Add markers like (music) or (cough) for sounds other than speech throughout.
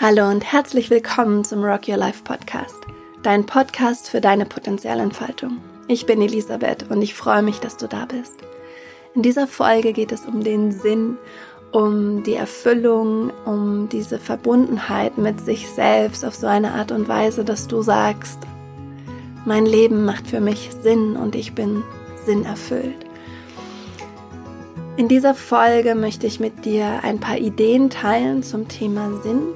Hallo und herzlich willkommen zum Rock Your Life Podcast, dein Podcast für deine Potenzialentfaltung. Ich bin Elisabeth und ich freue mich, dass du da bist. In dieser Folge geht es um den Sinn, um die Erfüllung, um diese Verbundenheit mit sich selbst auf so eine Art und Weise, dass du sagst, mein Leben macht für mich Sinn und ich bin sinnerfüllt. In dieser Folge möchte ich mit dir ein paar Ideen teilen zum Thema Sinn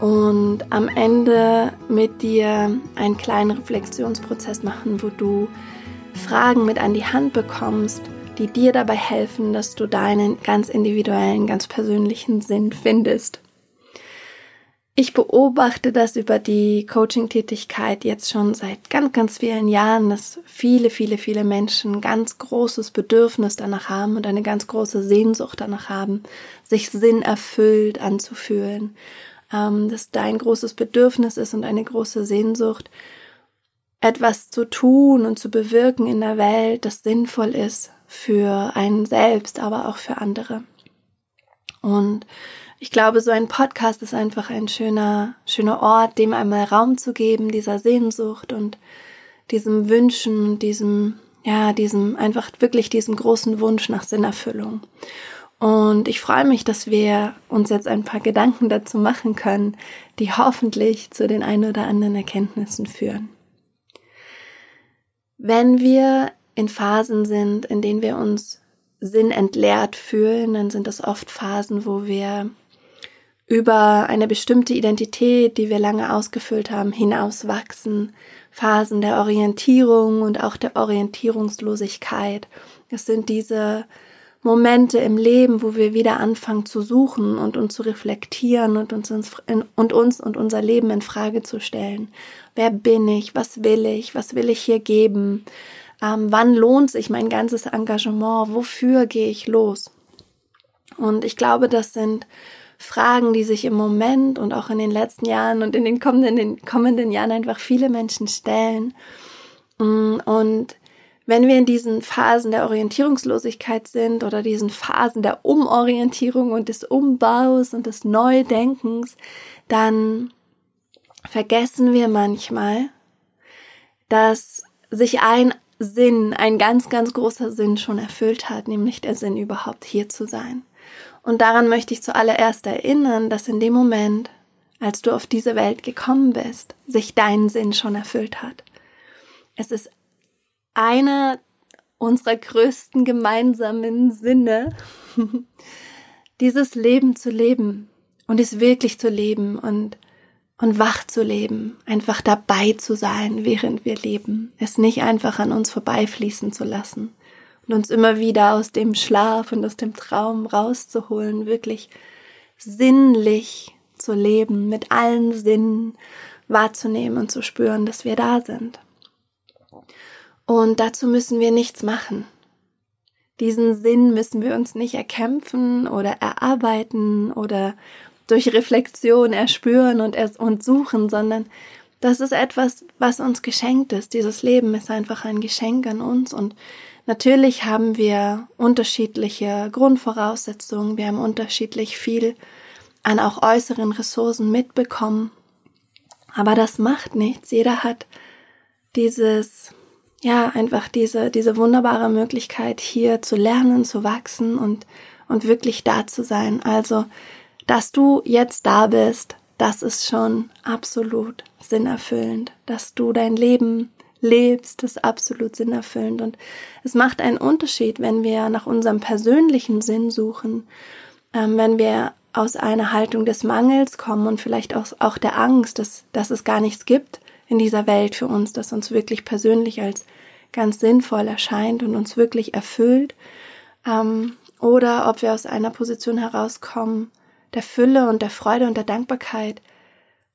und am Ende mit dir einen kleinen Reflexionsprozess machen, wo du Fragen mit an die Hand bekommst, die dir dabei helfen, dass du deinen ganz individuellen, ganz persönlichen Sinn findest. Ich beobachte das über die Coaching-Tätigkeit jetzt schon seit ganz, ganz vielen Jahren, dass viele, viele, viele Menschen ganz großes Bedürfnis danach haben und eine ganz große Sehnsucht danach haben, sich sinnerfüllt anzufühlen ähm, dass dein großes Bedürfnis ist und eine große Sehnsucht, etwas zu tun und zu bewirken in der Welt, das sinnvoll ist für einen selbst, aber auch für andere. Und ich glaube, so ein Podcast ist einfach ein schöner, schöner Ort, dem einmal Raum zu geben, dieser Sehnsucht und diesem Wünschen, diesem, ja, diesem, einfach wirklich diesem großen Wunsch nach Sinnerfüllung. Und ich freue mich, dass wir uns jetzt ein paar Gedanken dazu machen können, die hoffentlich zu den ein oder anderen Erkenntnissen führen. Wenn wir in Phasen sind, in denen wir uns sinnentleert fühlen, dann sind das oft Phasen, wo wir über eine bestimmte Identität, die wir lange ausgefüllt haben, hinauswachsen, Phasen der Orientierung und auch der Orientierungslosigkeit. Es sind diese Momente im Leben, wo wir wieder anfangen zu suchen und uns zu reflektieren und uns, und uns und unser Leben in Frage zu stellen. Wer bin ich? Was will ich? Was will ich hier geben? Ähm, wann lohnt sich mein ganzes Engagement? Wofür gehe ich los? Und ich glaube, das sind Fragen, die sich im Moment und auch in den letzten Jahren und in den kommenden, in den kommenden Jahren einfach viele Menschen stellen. Mm, und wenn wir in diesen Phasen der Orientierungslosigkeit sind oder diesen Phasen der Umorientierung und des Umbaus und des Neudenkens, dann vergessen wir manchmal, dass sich ein Sinn, ein ganz, ganz großer Sinn schon erfüllt hat, nämlich der Sinn überhaupt hier zu sein. Und daran möchte ich zuallererst erinnern, dass in dem Moment, als du auf diese Welt gekommen bist, sich dein Sinn schon erfüllt hat. Es ist einer unserer größten gemeinsamen Sinne, (laughs) dieses Leben zu leben und es wirklich zu leben und, und wach zu leben, einfach dabei zu sein, während wir leben, es nicht einfach an uns vorbeifließen zu lassen und uns immer wieder aus dem Schlaf und aus dem Traum rauszuholen, wirklich sinnlich zu leben, mit allen Sinnen wahrzunehmen und zu spüren, dass wir da sind. Und dazu müssen wir nichts machen. Diesen Sinn müssen wir uns nicht erkämpfen oder erarbeiten oder durch Reflexion erspüren und es und suchen, sondern das ist etwas, was uns geschenkt ist. Dieses Leben ist einfach ein Geschenk an uns und natürlich haben wir unterschiedliche Grundvoraussetzungen, wir haben unterschiedlich viel an auch äußeren Ressourcen mitbekommen. Aber das macht nichts. Jeder hat dieses ja, einfach diese, diese wunderbare Möglichkeit, hier zu lernen, zu wachsen und, und wirklich da zu sein. Also, dass du jetzt da bist, das ist schon absolut sinnerfüllend. Dass du dein Leben lebst, ist absolut sinnerfüllend. Und es macht einen Unterschied, wenn wir nach unserem persönlichen Sinn suchen, ähm, wenn wir aus einer Haltung des Mangels kommen und vielleicht auch, auch der Angst, dass, dass es gar nichts gibt, in dieser Welt für uns, das uns wirklich persönlich als ganz sinnvoll erscheint und uns wirklich erfüllt, ähm, oder ob wir aus einer Position herauskommen der Fülle und der Freude und der Dankbarkeit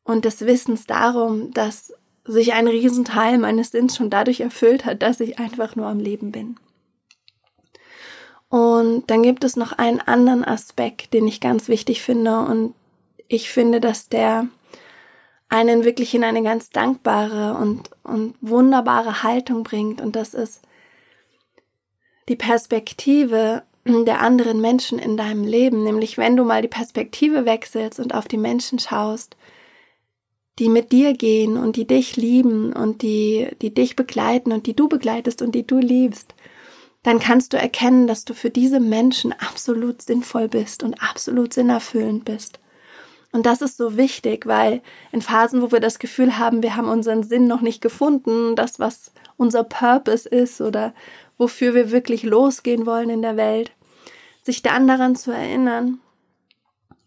und des Wissens darum, dass sich ein Riesenteil meines Sinns schon dadurch erfüllt hat, dass ich einfach nur am Leben bin. Und dann gibt es noch einen anderen Aspekt, den ich ganz wichtig finde und ich finde, dass der einen wirklich in eine ganz dankbare und, und wunderbare Haltung bringt. Und das ist die Perspektive, der anderen Menschen in deinem Leben, nämlich wenn du mal die Perspektive wechselst und auf die Menschen schaust, die mit dir gehen und die dich lieben und die, die dich begleiten und die du begleitest und die du liebst, dann kannst du erkennen, dass du für diese Menschen absolut sinnvoll bist und absolut sinnerfüllend bist. Und das ist so wichtig, weil in Phasen, wo wir das Gefühl haben, wir haben unseren Sinn noch nicht gefunden, das, was unser Purpose ist oder wofür wir wirklich losgehen wollen in der Welt, sich dann daran zu erinnern,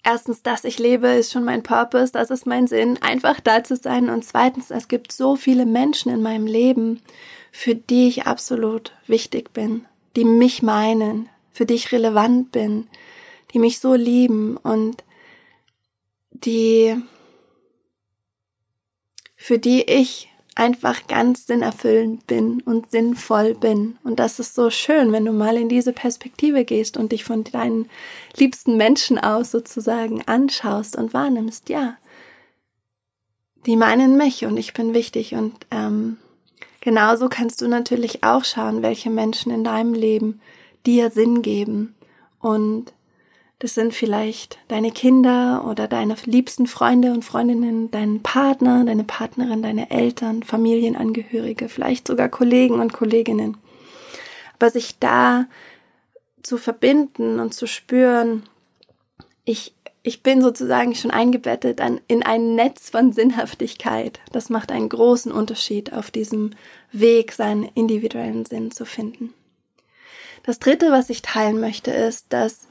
erstens, dass ich lebe, ist schon mein Purpose, das ist mein Sinn, einfach da zu sein. Und zweitens, es gibt so viele Menschen in meinem Leben, für die ich absolut wichtig bin, die mich meinen, für die ich relevant bin, die mich so lieben und die, für die ich einfach ganz sinnerfüllend bin und sinnvoll bin. Und das ist so schön, wenn du mal in diese Perspektive gehst und dich von deinen liebsten Menschen aus sozusagen anschaust und wahrnimmst, ja, die meinen mich und ich bin wichtig. Und ähm, genauso kannst du natürlich auch schauen, welche Menschen in deinem Leben dir Sinn geben und das sind vielleicht deine Kinder oder deine liebsten Freunde und Freundinnen, dein Partner, deine Partnerin, deine Eltern, Familienangehörige, vielleicht sogar Kollegen und Kolleginnen. Aber sich da zu verbinden und zu spüren, ich, ich bin sozusagen schon eingebettet an, in ein Netz von Sinnhaftigkeit. Das macht einen großen Unterschied auf diesem Weg, seinen individuellen Sinn zu finden. Das dritte, was ich teilen möchte, ist, dass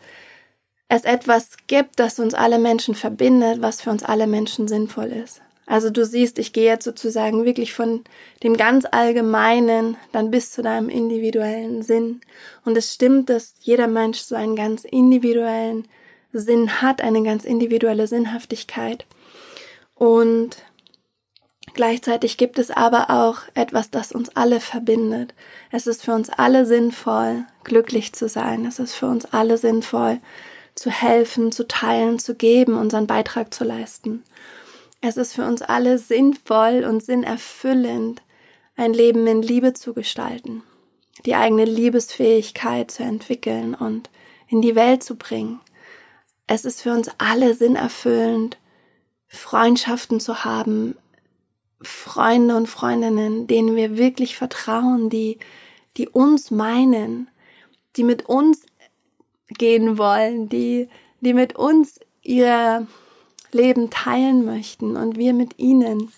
es etwas gibt, das uns alle Menschen verbindet, was für uns alle Menschen sinnvoll ist. Also du siehst, ich gehe jetzt sozusagen wirklich von dem ganz allgemeinen dann bis zu deinem individuellen Sinn. Und es stimmt, dass jeder Mensch so einen ganz individuellen Sinn hat, eine ganz individuelle Sinnhaftigkeit. Und gleichzeitig gibt es aber auch etwas, das uns alle verbindet. Es ist für uns alle sinnvoll, glücklich zu sein. Es ist für uns alle sinnvoll, zu helfen, zu teilen, zu geben, unseren Beitrag zu leisten. Es ist für uns alle sinnvoll und sinnerfüllend, ein Leben in Liebe zu gestalten, die eigene Liebesfähigkeit zu entwickeln und in die Welt zu bringen. Es ist für uns alle sinnerfüllend, Freundschaften zu haben, Freunde und Freundinnen, denen wir wirklich vertrauen, die, die uns meinen, die mit uns gehen wollen, die, die mit uns ihr Leben teilen möchten und wir mit ihnen.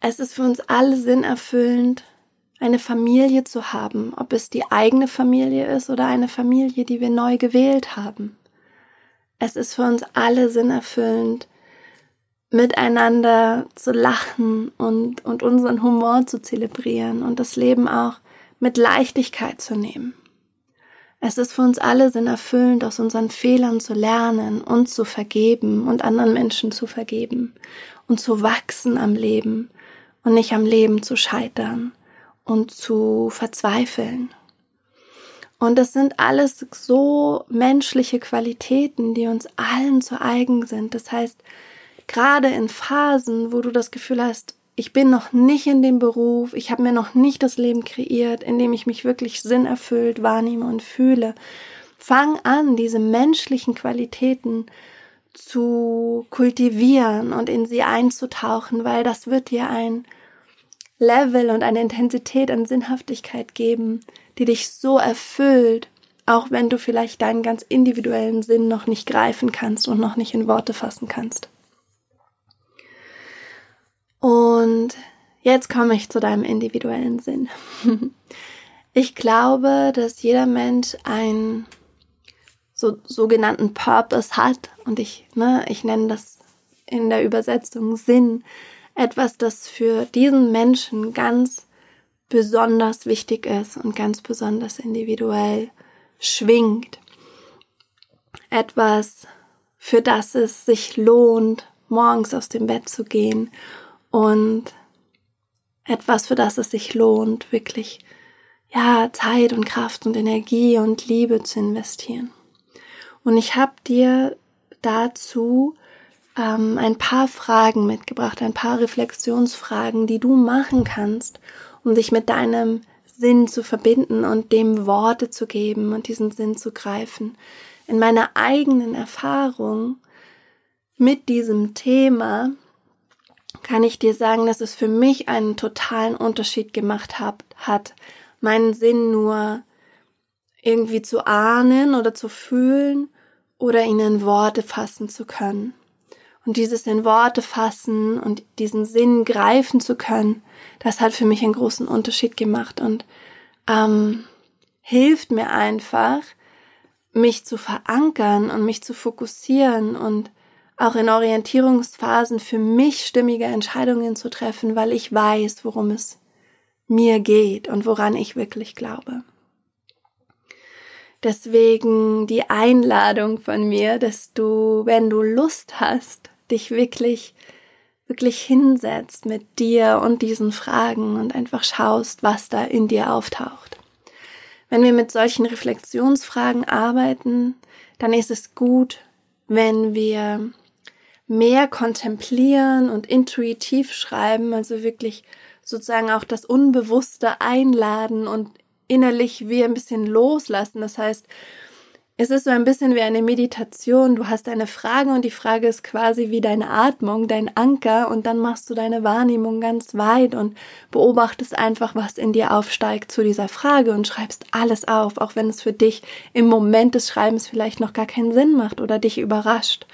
Es ist für uns alle sinnerfüllend, eine Familie zu haben, ob es die eigene Familie ist oder eine Familie, die wir neu gewählt haben. Es ist für uns alle sinnerfüllend, miteinander zu lachen und, und unseren Humor zu zelebrieren und das Leben auch mit Leichtigkeit zu nehmen. Es ist für uns alle sinnerfüllend, aus unseren Fehlern zu lernen, uns zu vergeben und anderen Menschen zu vergeben und zu wachsen am Leben und nicht am Leben zu scheitern und zu verzweifeln. Und das sind alles so menschliche Qualitäten, die uns allen zu eigen sind. Das heißt, gerade in Phasen, wo du das Gefühl hast, ich bin noch nicht in dem Beruf, ich habe mir noch nicht das Leben kreiert, in dem ich mich wirklich sinnerfüllt wahrnehme und fühle. Fang an, diese menschlichen Qualitäten zu kultivieren und in sie einzutauchen, weil das wird dir ein Level und eine Intensität an Sinnhaftigkeit geben, die dich so erfüllt, auch wenn du vielleicht deinen ganz individuellen Sinn noch nicht greifen kannst und noch nicht in Worte fassen kannst. Und jetzt komme ich zu deinem individuellen Sinn. (laughs) Ich glaube, dass jeder Mensch einen so, sogenannten Purpose hat und ich, ne, ich nenne das in der Übersetzung Sinn, etwas, das für diesen Menschen ganz besonders wichtig ist und ganz besonders individuell schwingt. Etwas, für das es sich lohnt, morgens aus dem Bett zu gehen und etwas, für das es sich lohnt, wirklich ja, Zeit und Kraft und Energie und Liebe zu investieren. Und ich habe dir dazu ähm, ein paar Fragen mitgebracht, ein paar Reflexionsfragen, die du machen kannst, um dich mit deinem Sinn zu verbinden und dem Worte zu geben und diesen Sinn zu greifen. In meiner eigenen Erfahrung mit diesem Thema kann ich dir sagen, dass es für mich einen totalen Unterschied gemacht hat, meinen Sinn nur irgendwie zu ahnen oder zu fühlen oder ihn in Worte fassen zu können. Und dieses in Worte fassen und diesen Sinn greifen zu können, das hat für mich einen großen Unterschied gemacht und ähm, hilft mir einfach, mich zu verankern und mich zu fokussieren und auch in Orientierungsphasen für mich stimmige Entscheidungen zu treffen, weil ich weiß, worum es mir geht und woran ich wirklich glaube. Deswegen die Einladung von mir, dass du, wenn du Lust hast, dich wirklich, wirklich hinsetzt mit dir und diesen Fragen und einfach schaust, was da in dir auftaucht. Wenn wir mit solchen Reflexionsfragen arbeiten, dann ist es gut, wenn wir mehr kontemplieren und intuitiv schreiben, also wirklich sozusagen auch das Unbewusste einladen und innerlich wie ein bisschen loslassen. Das heißt, es ist so ein bisschen wie eine Meditation. Du hast eine Frage und die Frage ist quasi wie deine Atmung, dein Anker und dann machst du deine Wahrnehmung ganz weit und beobachtest einfach, was in dir aufsteigt zu dieser Frage und schreibst alles auf, auch wenn es für dich im Moment des Schreibens vielleicht noch gar keinen Sinn macht oder dich überrascht.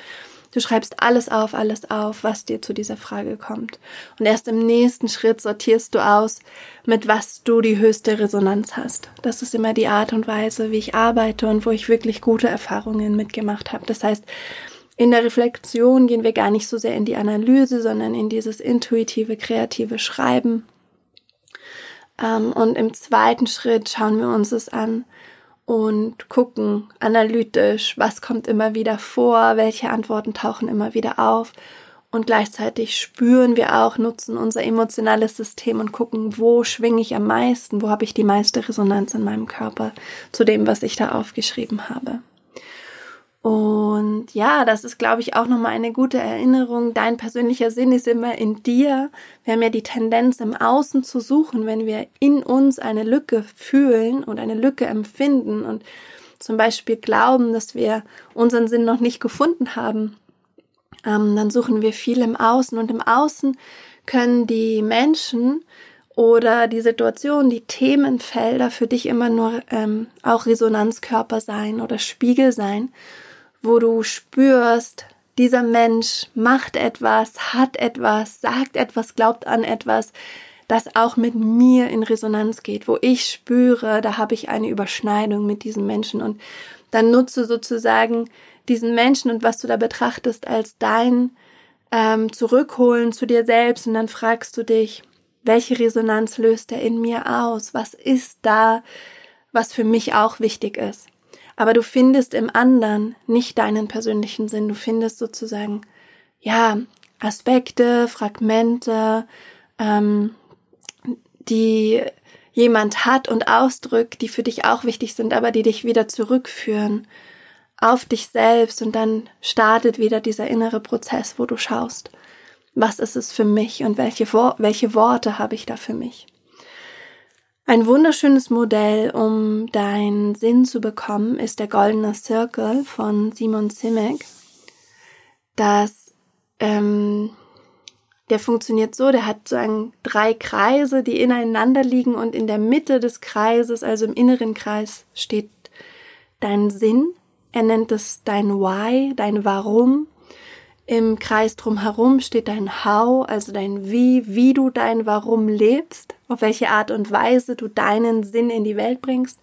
Du schreibst alles auf, alles auf, was dir zu dieser Frage kommt. Und erst im nächsten Schritt sortierst du aus, mit was du die höchste Resonanz hast. Das ist immer die Art und Weise, wie ich arbeite und wo ich wirklich gute Erfahrungen mitgemacht habe. Das heißt, in der Reflexion gehen wir gar nicht so sehr in die Analyse, sondern in dieses intuitive, kreative Schreiben. Ähm, und im zweiten Schritt schauen wir uns es an, und gucken analytisch, was kommt immer wieder vor, welche Antworten tauchen immer wieder auf. Und gleichzeitig spüren wir auch, nutzen unser emotionales System und gucken, wo schwinge ich am meisten, wo habe ich die meiste Resonanz in meinem Körper zu dem, was ich da aufgeschrieben habe. Und ja, das ist, glaube ich, auch nochmal eine gute Erinnerung. Dein persönlicher Sinn ist immer in dir. Wir haben ja die Tendenz, im Außen zu suchen, wenn wir in uns eine Lücke fühlen und eine Lücke empfinden und zum Beispiel glauben, dass wir unseren Sinn noch nicht gefunden haben. Ähm, dann suchen wir viel im Außen und im Außen können die Menschen oder die Situation, die Themenfelder für dich immer nur ähm, auch Resonanzkörper sein oder Spiegel sein wo du spürst, dieser Mensch macht etwas, hat etwas, sagt etwas, glaubt an etwas, das auch mit mir in Resonanz geht, wo ich spüre, da habe ich eine Überschneidung mit diesem Menschen und dann nutze sozusagen diesen Menschen und was du da betrachtest als dein ähm, Zurückholen zu dir selbst und dann fragst du dich, welche Resonanz löst er in mir aus? Was ist da, was für mich auch wichtig ist? Aber du findest im anderen nicht deinen persönlichen Sinn. Du findest sozusagen, ja, Aspekte, Fragmente, ähm, die jemand hat und ausdrückt, die für dich auch wichtig sind, aber die dich wieder zurückführen auf dich selbst und dann startet wieder dieser innere Prozess, wo du schaust, was ist es für mich und welche, welche Worte habe ich da für mich. Ein wunderschönes Modell, um deinen Sinn zu bekommen, ist der Goldene Circle von Simon Simek. Das, ähm, der funktioniert so, der hat sozusagen drei Kreise, die ineinander liegen und in der Mitte des Kreises, also im inneren Kreis, steht dein Sinn. Er nennt es dein Why, dein Warum. Im Kreis drumherum steht dein How, also dein Wie, wie du dein Warum lebst, auf welche Art und Weise du deinen Sinn in die Welt bringst.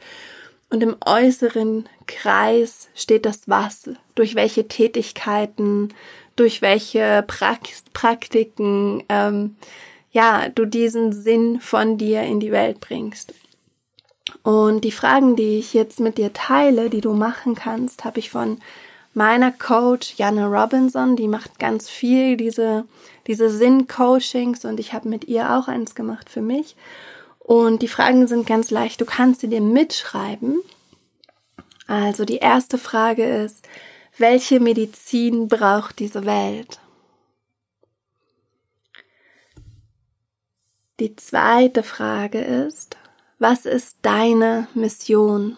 Und im äußeren Kreis steht das Was, durch welche Tätigkeiten, durch welche Praktiken, ähm, ja, du diesen Sinn von dir in die Welt bringst. Und die Fragen, die ich jetzt mit dir teile, die du machen kannst, habe ich von meiner Coach Janne Robinson, die macht ganz viel diese, diese Sinn-Coachings und ich habe mit ihr auch eins gemacht für mich. Und die Fragen sind ganz leicht. Du kannst sie dir mitschreiben. Also die erste Frage ist, welche Medizin braucht diese Welt? Die zweite Frage ist, Was ist deine Mission?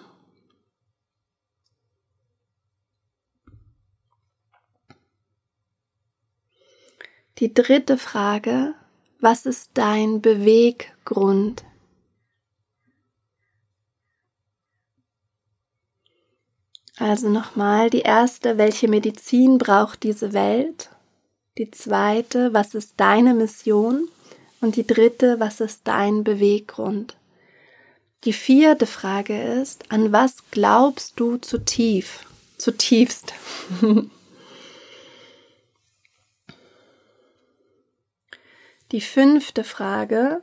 Die dritte Frage, was ist dein Beweggrund? Also nochmal, die erste, welche Medizin braucht diese Welt? Die zweite, was ist deine Mission? Und die dritte, was ist dein Beweggrund? Die vierte Frage ist, an was glaubst du zu tief, zutiefst? (laughs) die fünfte Frage,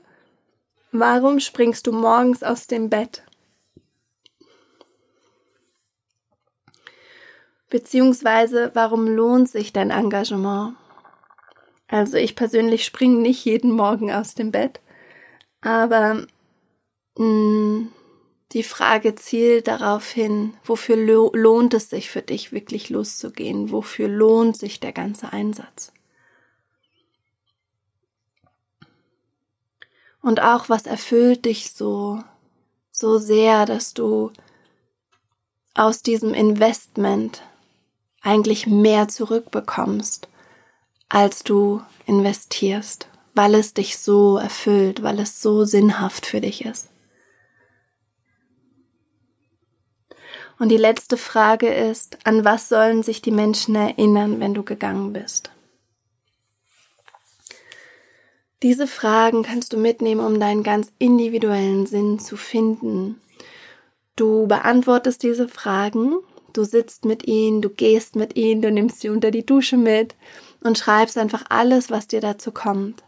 warum springst du morgens aus dem Bett? Beziehungsweise, warum lohnt sich dein Engagement? Also ich persönlich springe nicht jeden Morgen aus dem Bett, aber mh, mm, die Frage zielt darauf hin, wofür lo lohnt es sich für dich wirklich loszugehen? Wofür lohnt sich der ganze Einsatz? Und auch was erfüllt dich so, so sehr, dass du aus diesem Investment eigentlich mehr zurückbekommst, als du investierst, weil es dich so erfüllt, weil es so sinnhaft für dich ist. Und die letzte Frage ist, an was sollen sich die Menschen erinnern, wenn du gegangen bist? Diese Fragen kannst du mitnehmen, um deinen ganz individuellen Sinn zu finden. Du beantwortest diese Fragen Du sitzt mit ihnen, du gehst mit ihnen, du nimmst sie unter die Dusche mit und schreibst einfach alles, was dir dazu kommt.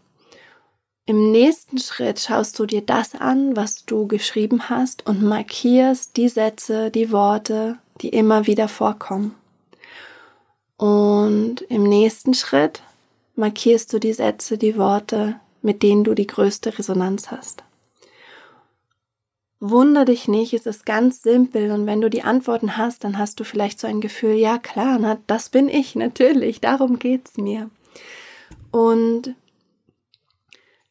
Im nächsten Schritt schaust du dir das an, was du geschrieben hast und markierst die Sätze, die Worte, die immer wieder vorkommen. Und im nächsten Schritt markierst du die Sätze, die Worte, mit denen du die größte Resonanz hast. Wunder dich nicht, es ist ganz simpel und wenn du die Antworten hast, dann hast du vielleicht so ein Gefühl, ja klar, na, das bin ich, natürlich, darum geht's mir. Und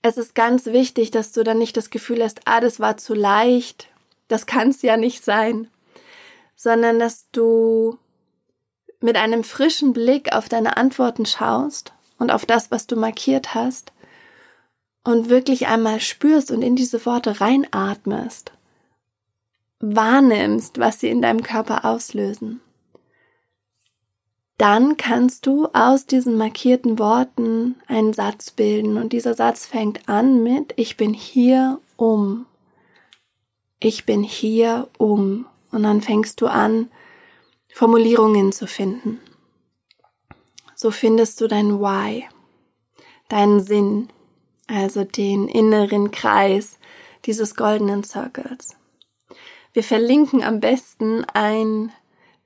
es ist ganz wichtig, dass du dann nicht das Gefühl hast, ah, das war zu leicht, das kann's ja nicht sein, sondern dass du mit einem frischen Blick auf deine Antworten schaust und auf das, was du markiert hast und wirklich einmal spürst und in diese Worte reinatmest wahrnimmst, was sie in deinem Körper auslösen, dann kannst du aus diesen markierten Worten einen Satz bilden und dieser Satz fängt an mit Ich bin hier um. Ich bin hier um. Und dann fängst du an, Formulierungen zu finden. So findest du dein Why, deinen Sinn, also den inneren Kreis dieses goldenen Circles. Wir verlinken am besten ein,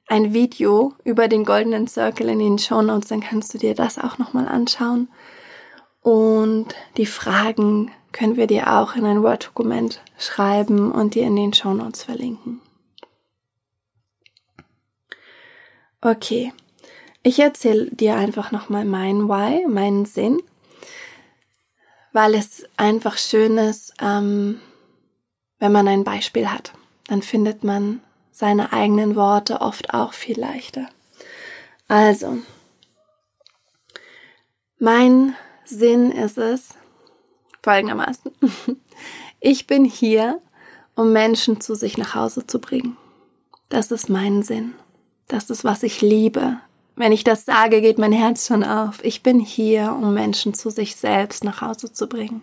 ein Video über den goldenen Circle in den Show Notes, dann kannst du dir das auch nochmal anschauen. Und die Fragen können wir dir auch in ein Word-Dokument schreiben und dir in den Show Notes verlinken. Okay, ich erzähle dir einfach nochmal mein Why, meinen Sinn, weil es einfach schön ist, ähm, wenn man ein Beispiel hat dann findet man seine eigenen Worte oft auch viel leichter. Also, mein Sinn ist es folgendermaßen. (laughs) Ich bin hier, um Menschen zu sich nach Hause zu bringen. Das ist mein Sinn. Das ist, was ich liebe. Wenn ich das sage, geht mein Herz schon auf. Ich bin hier, um Menschen zu sich selbst nach Hause zu bringen.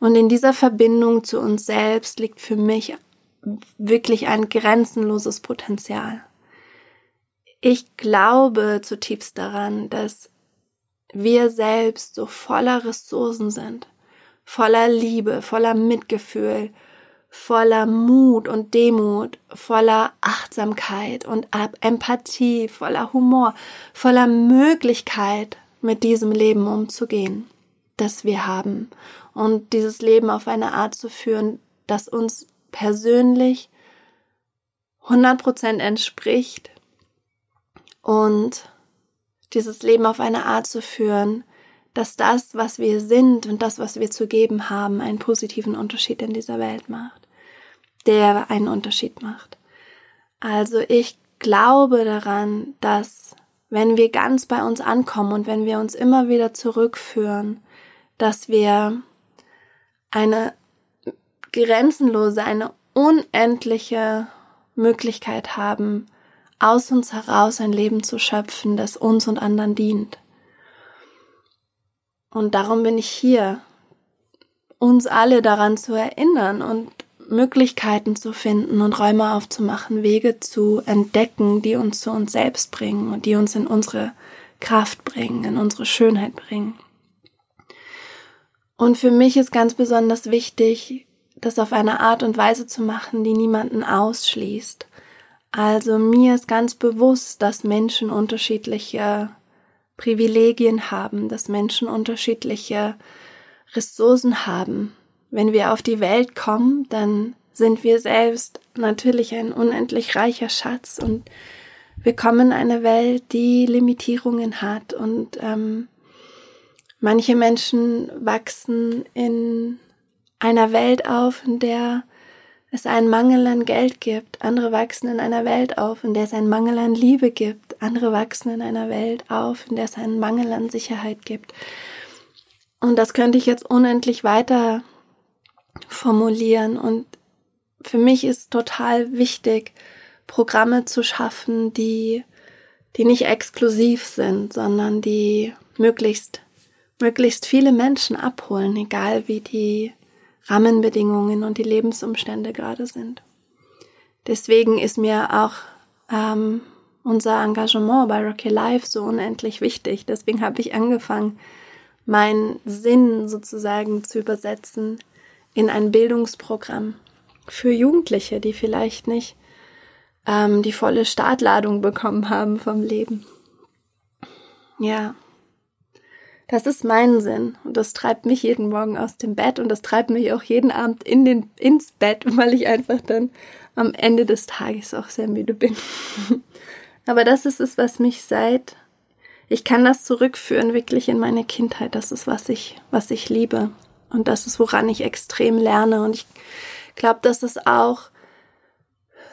Und in dieser Verbindung zu uns selbst liegt für mich wirklich ein grenzenloses Potenzial. Ich glaube zutiefst daran, dass wir selbst so voller Ressourcen sind, voller Liebe, voller Mitgefühl, voller Mut und Demut, voller Achtsamkeit und Empathie, voller Humor, voller Möglichkeit, mit diesem Leben umzugehen, das wir haben und dieses Leben auf eine Art zu führen, das uns persönlich 100% entspricht und dieses Leben auf eine Art zu führen, dass das, was wir sind und das, was wir zu geben haben, einen positiven Unterschied in dieser Welt macht. Der einen Unterschied macht. Also ich glaube daran, dass wenn wir ganz bei uns ankommen und wenn wir uns immer wieder zurückführen, dass wir eine grenzenlose, eine unendliche Möglichkeit haben, aus uns heraus ein Leben zu schöpfen, das uns und anderen dient. Und darum bin ich hier, uns alle daran zu erinnern und Möglichkeiten zu finden und Räume aufzumachen, Wege zu entdecken, die uns zu uns selbst bringen und die uns in unsere Kraft bringen, in unsere Schönheit bringen. Und für mich ist ganz besonders wichtig, das auf eine Art und Weise zu machen, die niemanden ausschließt. Also mir ist ganz bewusst, dass Menschen unterschiedliche Privilegien haben, dass Menschen unterschiedliche Ressourcen haben. Wenn wir auf die Welt kommen, dann sind wir selbst natürlich ein unendlich reicher Schatz und wir kommen in eine Welt, die Limitierungen hat und ähm, manche Menschen wachsen in einer Welt auf, in der es einen Mangel an Geld gibt. Andere wachsen in einer Welt auf, in der es einen Mangel an Liebe gibt. Andere wachsen in einer Welt auf, in der es einen Mangel an Sicherheit gibt. Und das könnte ich jetzt unendlich weiter formulieren. Und für mich ist total wichtig, Programme zu schaffen, die, die nicht exklusiv sind, sondern die möglichst, möglichst viele Menschen abholen, egal wie die Rahmenbedingungen und die Lebensumstände gerade sind. Deswegen ist mir auch ähm, unser Engagement bei Rocky Life so unendlich wichtig. Deswegen habe ich angefangen, meinen Sinn sozusagen zu übersetzen in ein Bildungsprogramm für Jugendliche, die vielleicht nicht ähm, die volle Startladung bekommen haben vom Leben. Ja, das ist mein Sinn und das treibt mich jeden Morgen aus dem Bett und das treibt mich auch jeden Abend in den, ins Bett, (laughs) weil ich einfach dann am Ende des Tages auch sehr müde bin. (laughs) Aber das ist es, was mich seit, ich kann das zurückführen wirklich in meine Kindheit. Das ist, was ich, was ich liebe. Und das ist, woran ich extrem lerne. Und ich glaube, das ist auch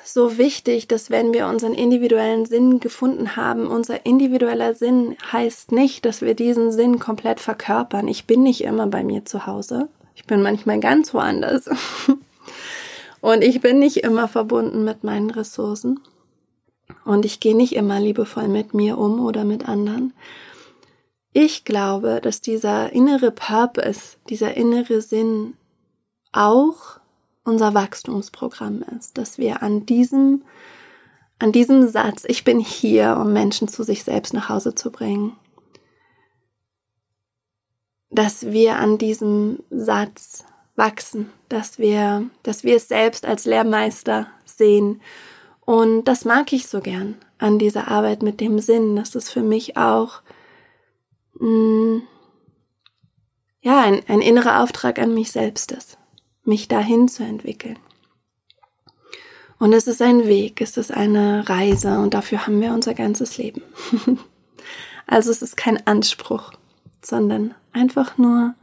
so wichtig, dass wenn wir unseren individuellen Sinn gefunden haben, unser individueller Sinn heißt nicht, dass wir diesen Sinn komplett verkörpern. Ich bin nicht immer bei mir zu Hause. Ich bin manchmal ganz woanders. (laughs) Und ich bin nicht immer verbunden mit meinen Ressourcen. Und ich gehe nicht immer liebevoll mit mir um oder mit anderen. Ich glaube, dass dieser innere Purpose, dieser innere Sinn auch unser Wachstumsprogramm ist, dass wir an diesem, an diesem Satz, ich bin hier, um Menschen zu sich selbst nach Hause zu bringen, dass wir an diesem Satz wachsen, dass wir, dass wir es selbst als Lehrmeister sehen. Und das mag ich so gern an dieser Arbeit mit dem Sinn, dass es für mich auch mh, mm, ja ein, ein innerer Auftrag an mich selbst ist mich dahin zu entwickeln. Und es ist ein Weg, es ist eine Reise und dafür haben wir unser ganzes Leben. (laughs) also es ist kein Anspruch, sondern einfach nur,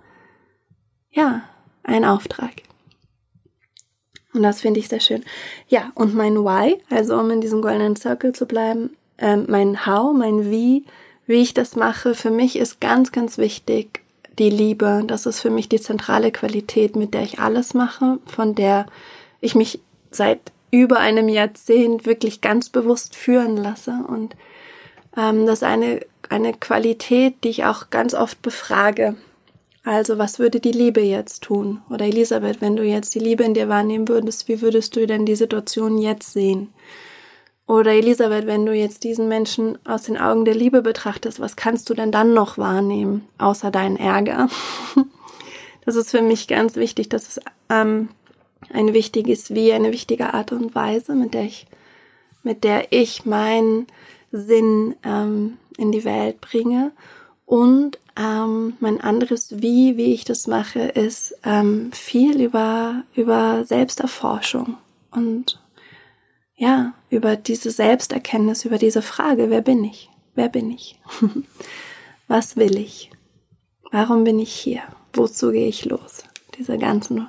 ja, ein Auftrag. Und das finde ich sehr schön. Ja, und mein Why, also um in diesem goldenen Circle zu bleiben, äh, mein How, mein Wie, wie ich das mache, für mich ist ganz, ganz wichtig, die Liebe. Das ist für mich die zentrale Qualität, mit der ich alles mache, von der ich mich seit über einem Jahrzehnt wirklich ganz bewusst führen lasse. Und ähm, das ist eine, eine Qualität, die ich auch ganz oft befrage. Also, was würde die Liebe jetzt tun? Oder Elisabeth, wenn du jetzt die Liebe in dir wahrnehmen würdest, wie würdest du denn die Situation jetzt sehen? Oder Elisabeth, wenn du jetzt diesen Menschen aus den Augen der Liebe betrachtest, was kannst du denn dann noch wahrnehmen, außer deinen Ärger? (laughs) Das ist für mich ganz wichtig. Das ist ähm, ein wichtiges Wie, eine wichtige Art und Weise, mit der ich, mit der ich meinen Sinn ähm, in die Welt bringe. Und ähm, mein anderes Wie, wie ich das mache, ist ähm, viel über, über Selbsterforschung und ja, über diese Selbsterkenntnis, über diese Frage, wer bin ich? Wer bin ich? (laughs) Was will ich? Warum bin ich hier? Wozu gehe ich los? Diese ganzen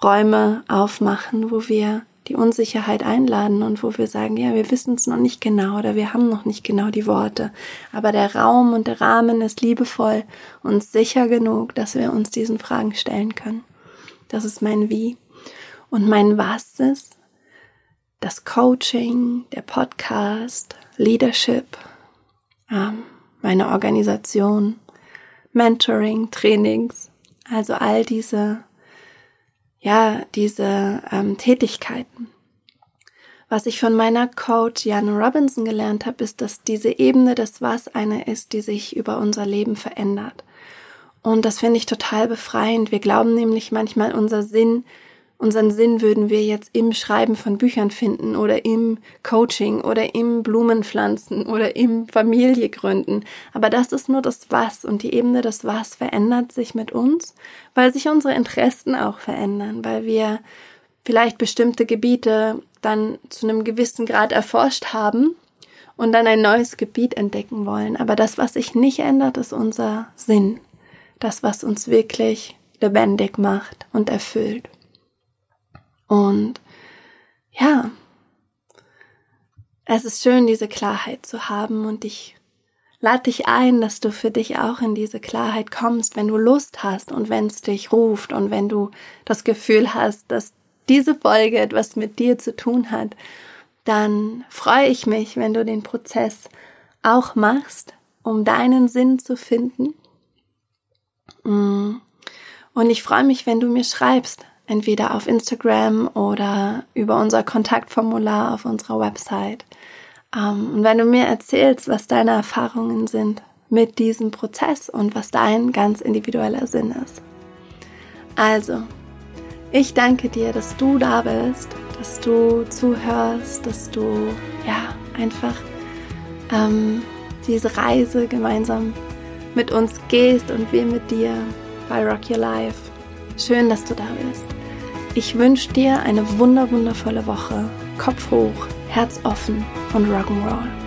Räume aufmachen, wo wir die Unsicherheit einladen und wo wir sagen, ja, wir wissen es noch nicht genau oder wir haben noch nicht genau die Worte, aber der Raum und der Rahmen ist liebevoll und sicher genug, dass wir uns diesen Fragen stellen können. Das ist mein Wie. Und mein Was ist das Coaching, der Podcast, Leadership, ähm, meine Organisation, Mentoring, Trainings, also all diese ja, diese ähm, Tätigkeiten. Was ich von meiner Coach Jan Robinson gelernt habe, ist, dass diese Ebene des Was eine ist, die sich über unser Leben verändert. Und das finde ich total befreiend. Wir glauben nämlich manchmal, unser Sinn Unseren Sinn würden wir jetzt im Schreiben von Büchern finden oder im Coaching oder im Blumenpflanzen oder im Familie gründen. Aber das ist nur das Was und die Ebene des Was verändert sich mit uns, weil sich unsere Interessen auch verändern, weil wir vielleicht bestimmte Gebiete dann zu einem gewissen Grad erforscht haben und dann ein neues Gebiet entdecken wollen. Aber das, was sich nicht ändert, ist unser Sinn. Das, was uns wirklich lebendig macht und erfüllt. Und ja, es ist schön, diese Klarheit zu haben und ich lade dich ein, dass du für dich auch in diese Klarheit kommst, wenn du Lust hast und wenn es dich ruft und wenn du das Gefühl hast, dass diese Folge etwas mit dir zu tun hat, dann freue ich mich, wenn du den Prozess auch machst, um deinen Sinn zu finden. Mm. Und ich freue mich, wenn du mir schreibst, entweder auf Instagram oder über unser Kontaktformular auf unserer Website. Ähm, und wenn du mir erzählst, was deine Erfahrungen sind mit diesem Prozess und was dein ganz individueller Sinn ist. Also, ich danke dir, dass du da bist, dass du zuhörst, dass du ja einfach ähm, diese Reise gemeinsam mit uns gehst und wir mit dir bei Rock Your Life. Schön, dass du da bist. Ich wünsche dir eine wunder wundervolle Woche. Kopf hoch, Herz offen und Rock'n'Roll.